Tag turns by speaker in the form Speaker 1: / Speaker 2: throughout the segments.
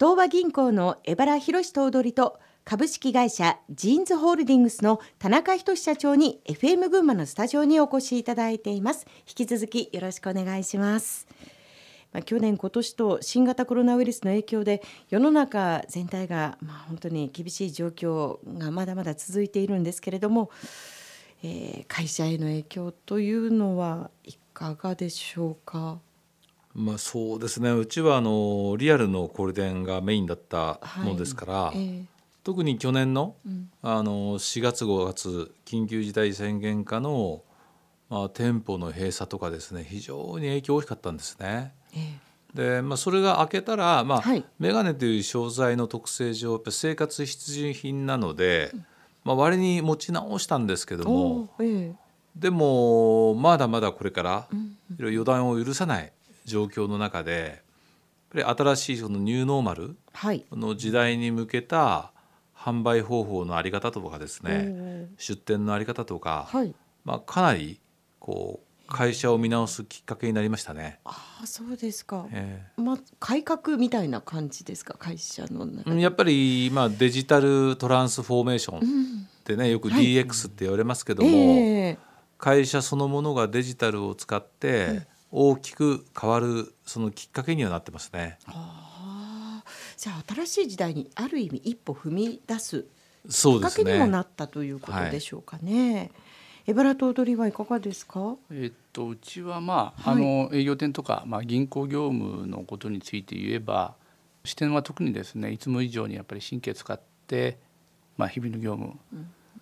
Speaker 1: 東和銀行の江原博頭取と株式会社ジーンズホールディングスの田中仁社長に FM 群馬のスタジオにお越しいただいています引き続きよろしくお願いしますまあ、去年今年と新型コロナウイルスの影響で世の中全体がまあ本当に厳しい状況がまだまだ続いているんですけれども、えー、会社への影響というのはいかがでしょうか？
Speaker 2: まあ、そうですね。うちはあのリアルのコルデンがメインだったものですから、はいえ。ー、特に去年の,、あの4月5月緊急事態宣言下の、まあ、店舗の閉鎖とかですね非常に影響大きかったんですね。でまあ、それが明けたら、まあはい、メガネという商材の特性上やっぱ生活必需品なので、まあ、割に持ち直したんですけども、えー、でもまだまだこれからいろいろ予断を許さない状況の中でやっぱり新しいそのニューノーマルの時代に向けた販売方法のあり方とかですね出店のあり方とか、はい、まあ、かなりこう会社を見直すきっかけになりましたね。
Speaker 1: ああそうですか。えー、まあ改革みたいな感じですか会社の中
Speaker 2: やっぱりまあデジタルトランスフォーメーションってね、うん、よく DX って言われますけども、はいえ。ー、会社そのものがデジタルを使って大きく変わるそのきっかけにはなってますね。
Speaker 1: ああじゃあ新しい時代にある意味一歩踏み出すきっかけにもなったということでしょうかね。エバラ頭取はいかがですか？
Speaker 3: えっとうちはまあ、はい、あの営業店とかまあ銀行業務のことについて言えば支店は特にですねいつも以上にやっぱり神経使ってまあ日々の業務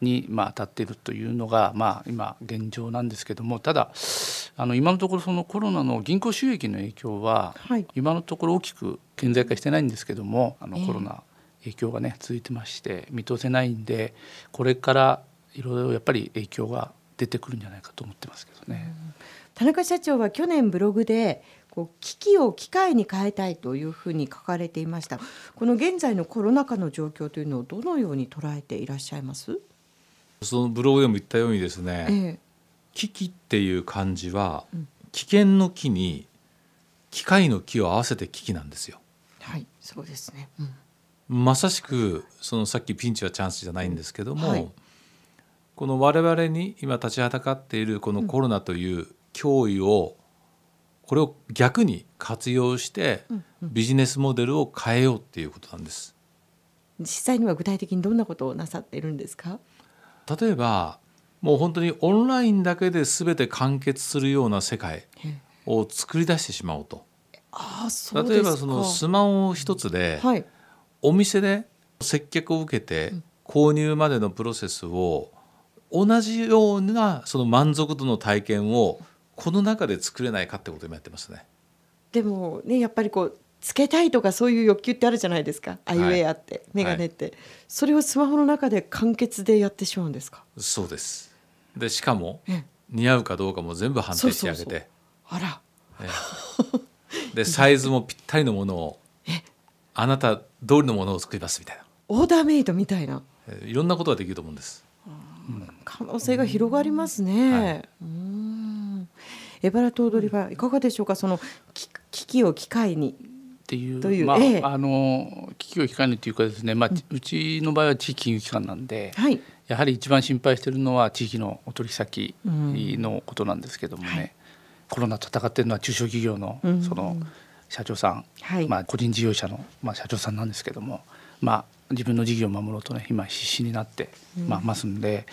Speaker 3: にまあ当たっているというのがまあ今現状なんですけどもただあの今のところそのコロナの銀行収益の影響は今のところ大きく顕在化してないんですけどもあのコロナ影響がね続いてまして見通せないんでこれからいろいろやっぱり影響が出てくるんじゃないかと思ってますけどね。
Speaker 1: 田中社長は去年ブログでこう機器を機械に変えたいというふうに書かれていました。この現在のコロナ禍の状況というのをどのように捉えていらっしゃいます？
Speaker 2: そのブログでも言ったようにですね、ええ、機器っていう漢字は、危険の木に機械の木を合わせて機器なんですよ。
Speaker 1: はいそうですね、
Speaker 2: うん、まさしくそのさっきピンチはチャンスじゃないんですけども、はい。この我々に今立ちはだかっているこのコロナという脅威をこれを逆に活用してビジネスモデルを変えようっていうことなんです。
Speaker 1: 実際には具体的にどんなことをなさっているんですか？
Speaker 2: 例えばもう本当にオンラインだけで全て完結するような世界を作り出してしまおうと。
Speaker 1: あ
Speaker 2: 例えばそのスマホ一つで、お店で接客を受けて購入までのプロセスを同じようなその満足度の体験をこの中で作れないかってことをやってますね。
Speaker 1: でもねやっぱりこうつけたいとかそういう欲求ってあるじゃないですか。アイウェアって、メガネって、はい、それをスマホの中で完結でやってしまうんですか？
Speaker 2: そうです。でしかも、似合うかどうかも全部判定してあげて。
Speaker 1: あら、
Speaker 2: で サイズもぴったりのものをあなた通りのものを作りますみたいな。
Speaker 1: オーダーメイドみたいな、
Speaker 2: いろんなことができると思うんです。
Speaker 1: 可能性が広がりますね。はい、うん。エバラ頭取はいかがでしょうか？その危機を機会に
Speaker 3: っていうまあ、ええ、あの危機を機会にというかですね、まあ、うちの場合は地域金融機関なんで、はい、やはり一番心配しているのは地域のお取引先のことなんですけどもね、はい、コロナと戦っているのは中小企業のその社長さん、はい、まあ、個人事業者の、まあ、社長さんなんですけども、まあ、自分の事業を守ろうとね今必死になって、まあ、ますんで、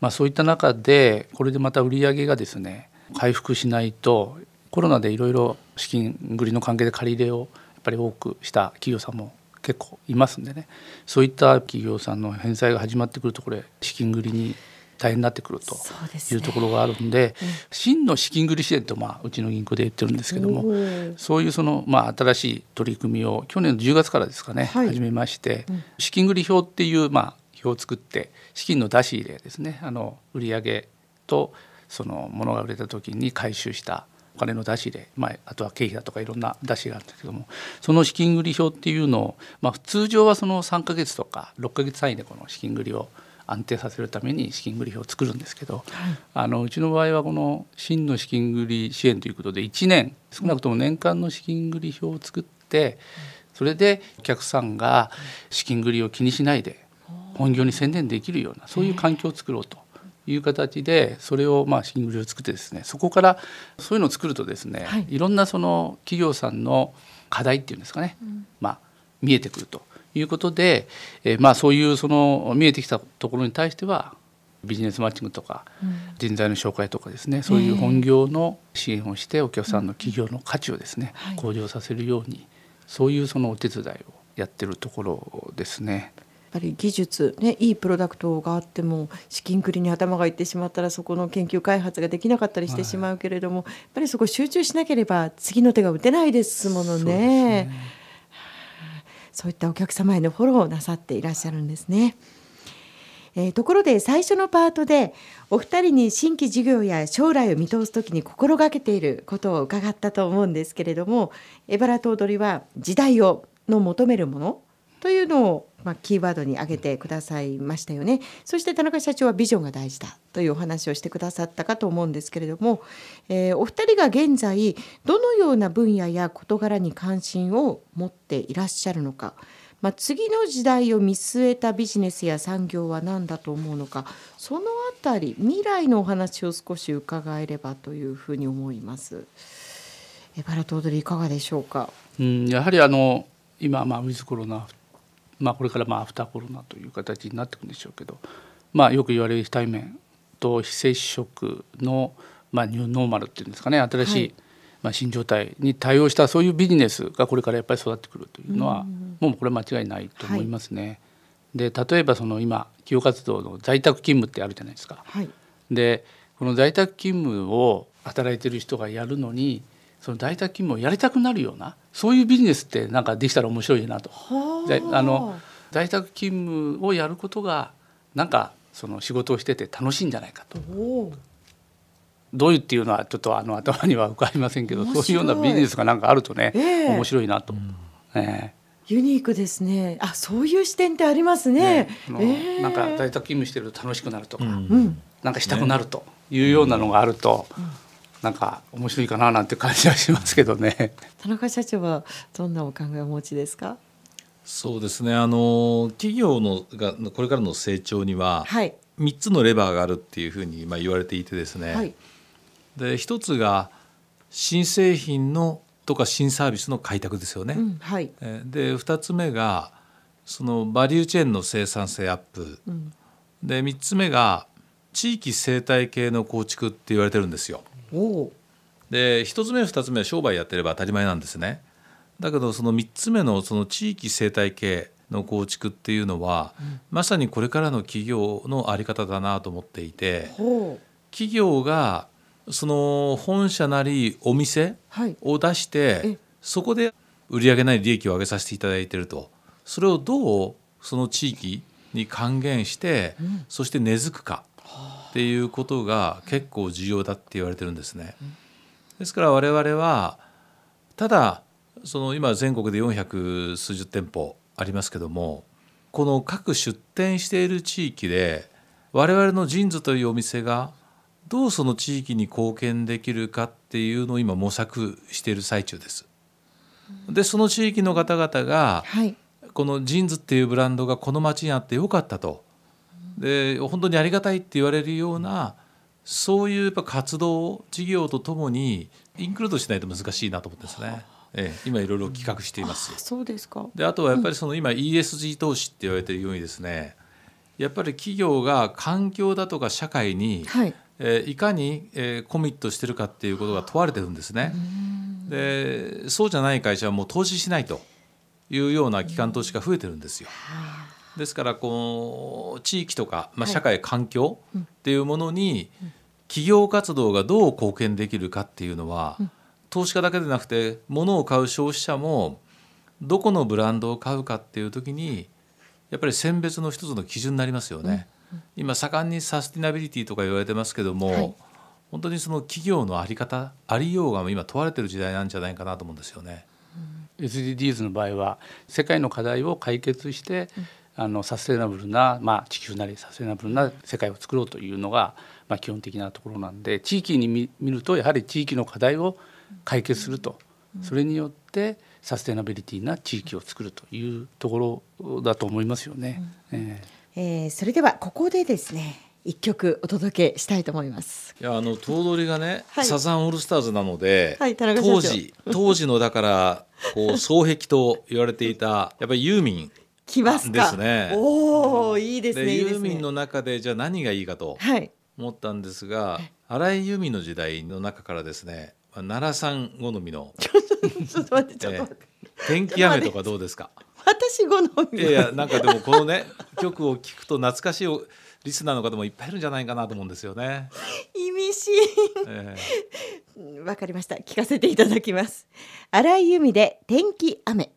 Speaker 3: まあ、そういった中でこれでまた売り上げがですね回復しないとコロナでいろいろ資金繰りの関係で借り入れをぱり多くした企業さんも結構いますんでね。そういった企業さんの返済が始まってくるとこれ資金繰りに大変になってくるというところがあるんで、ねうん、真の資金繰り支援と、まあ、うちの銀行で言ってるんですけどもそういうその、まあ、新しい取り組みを去年の10月からですかね、はい、始めまして、うん、資金繰り表っていう、まあ、表を作って資金の出し入れですねあの売上とその物が売れた時に回収したお金の出し入れ、まあ、あとは経費だとかいろんな出しがあるんですけどもその資金繰り表っていうのを、まあ、通常はその3か月とか6か月単位でこの資金繰りを安定させるために資金繰り表を作るんですけど、はい、あのうちの場合はこの真の資金繰り支援ということで1年少なくとも年間の資金繰り表を作ってそれでお客さんが資金繰りを気にしないで本業に専念できるようなそういう環境を作ろうという形でそれをまあ資金繰りを作ってですねそこからそういうのを作るとですね、はい、いろんなその企業さんの課題っていうんですかね、うん、まあ見えてくるということで、えー、まあそういうその見えてきたところに対してはビジネスマッチングとか人材の紹介とかですね、そういう本業の支援をしてお客さんの企業の価値をですね、向上させるようにそういうそのお手伝いをやってるところですね。
Speaker 1: やっぱり技術、ね、いいプロダクトがあっても資金繰りに頭がいってしまったらそこの研究開発ができなかったりしてしまうけれども、はい、やっぱりそこ集中しなければ次の手が打てないですものね。そういったお客様へのフォローをなさっていらっしゃるんですね。えー、ところで最初のパートでお二人に新規事業や将来を見通す時に心がけていることを伺ったと思うんですけれどもエバラ頭取は時代をの求めるものというのを、まあ、キーワードに挙げてくださいましたよねそして田中社長はビジョンが大事だというお話をしてくださったかと思うんですけれども、えー、お二人が現在どのような分野や事柄に関心を持っていらっしゃるのかまあ、次の時代を見据えたビジネスや産業は何だと思うのかそのあたり未来のお話を少し伺えればというふうに思います。エバラトーいかがでしょうか？
Speaker 3: うん、やはりあの今まあウィズコロナ、まあこれからまあアフターコロナという形になっていくんでしょうけど、まあよく言われる非対面と非接触のまあニューノーマルっていうんですかね新しい、はいまあ、新状態に対応したそういうビジネスがこれからやっぱり育ってくるというのは、もうこれは間違いないと思いますね。はい、で例えばその今企業活動の在宅勤務ってあるじゃないですか。はい、でこの在宅勤務を働いてる人がやるのにその在宅勤務をやりたくなるようなそういうビジネスってなんかできたら面白いなと。あ。の在宅勤務をやることがなんかその仕事をしてて楽しいんじゃないかと。どういうっていうのはちょっとあの頭には浮かびませんけどそういうようなビジネスがなんかあるとね、えー、面白いなと。うん、
Speaker 1: えー、ユニークですね。あ、そういう視点ってありますね。
Speaker 3: ねえー、なんか在宅勤務してると楽しくなるとか、うん、なんかしたくなるというようなのがあると、うん、なんか面白いかななんて感じはしますけどね。
Speaker 1: 田中社長はどんなお考えをお持ちですか？
Speaker 2: そうですね。あの企業のがこれからの成長には、はい、3つのレバーがあるっていうふうにまあ言われていてですね。はいで一つが新製品のとか新サービスの開拓ですよね。うんはい、で2つ目がそのバリューチェーンの生産性アップ、うん、で3つ目が地域生態系の構築って言われてるんですよ。で1つ目2つ目は商売やってれば当たり前なんですね。だけどその3つ目のその地域生態系の構築っていうのは、うん、まさにこれからの企業の在り方だなと思っていて企業がその本社なりお店を出して、はい、そこで売上ない利益を上げさせていただいていると。それをどうその地域に還元して、うん、そして根付くかっていうことが結構重要だって言われてるんですね。ですから我々はただその今全国で400数十店舗ありますけどもこの各出店している地域で我々のジンズというお店がどうその地域に貢献できるかっていうのを今模索している最中です。でその地域の方々が、はい、このジンズっていうブランドがこの町にあってよかったとで本当にありがたいって言われるようなそういうやっぱ活動事業とともに include しないと難しいなと思ってですね。ええ、今いろいろ企画しています。
Speaker 1: あそうですか。
Speaker 2: であとはやっぱりその今 ESG 投資って言われているようにですね、やっぱり企業が環境だとか社会に、はい、えー、いかに、えー、コミットしてるかっていうことが問われてるんですね。でそうじゃない会社はもう投資しないというような機関投資が増えてるんですよ。ですからこう地域とか、まあ、社会、環境っていうものに企業活動がどう貢献できるかっていうのは、投資家だけでなくて物を買う消費者もどこのブランドを買うかっていう時にやっぱり選別の一つの基準になりますよね。今盛んにサスティナビリティとか言われてますけども、はい、本当にその企業の在り方ありようが今問われてる時代なんじゃないかなと思うんですよね。
Speaker 3: SDGs の場合は世界の課題を解決して、うん、あのサステナブルな、まあ、地球なりサステナブルな世界を作ろうというのが、まあ、基本的なところなんで地域に見るとやはり地域の課題を解決すると、うん、それによってサステナビリティな地域を作るというところだと思いますよね。
Speaker 1: うん、えー、えー、それではここでですね一曲お届けしたいと思います。
Speaker 2: いやあの頭取がね、はい、サザンオールスターズなので、はい、当時当時のだからこう双璧と言われていたやっぱりユーミン
Speaker 1: 来ます
Speaker 2: ですね。
Speaker 1: おおいいですね。
Speaker 2: ユーミンの中でじゃあ何がいいかと思ったんですが、はい、荒井由実の時代の中からですね奈良さん好みの
Speaker 1: ちょっと待ってちょっと待って、
Speaker 2: 天気雨とかどうですか？
Speaker 1: 私好み。
Speaker 2: いやいやなんかでもこのね 曲を聞くと懐かしいリスナーの方もいっぱいいるんじゃないかなと思うんですよね。
Speaker 1: 意味深。えー、わかりました。聞かせていただきます。荒井由実で天気雨。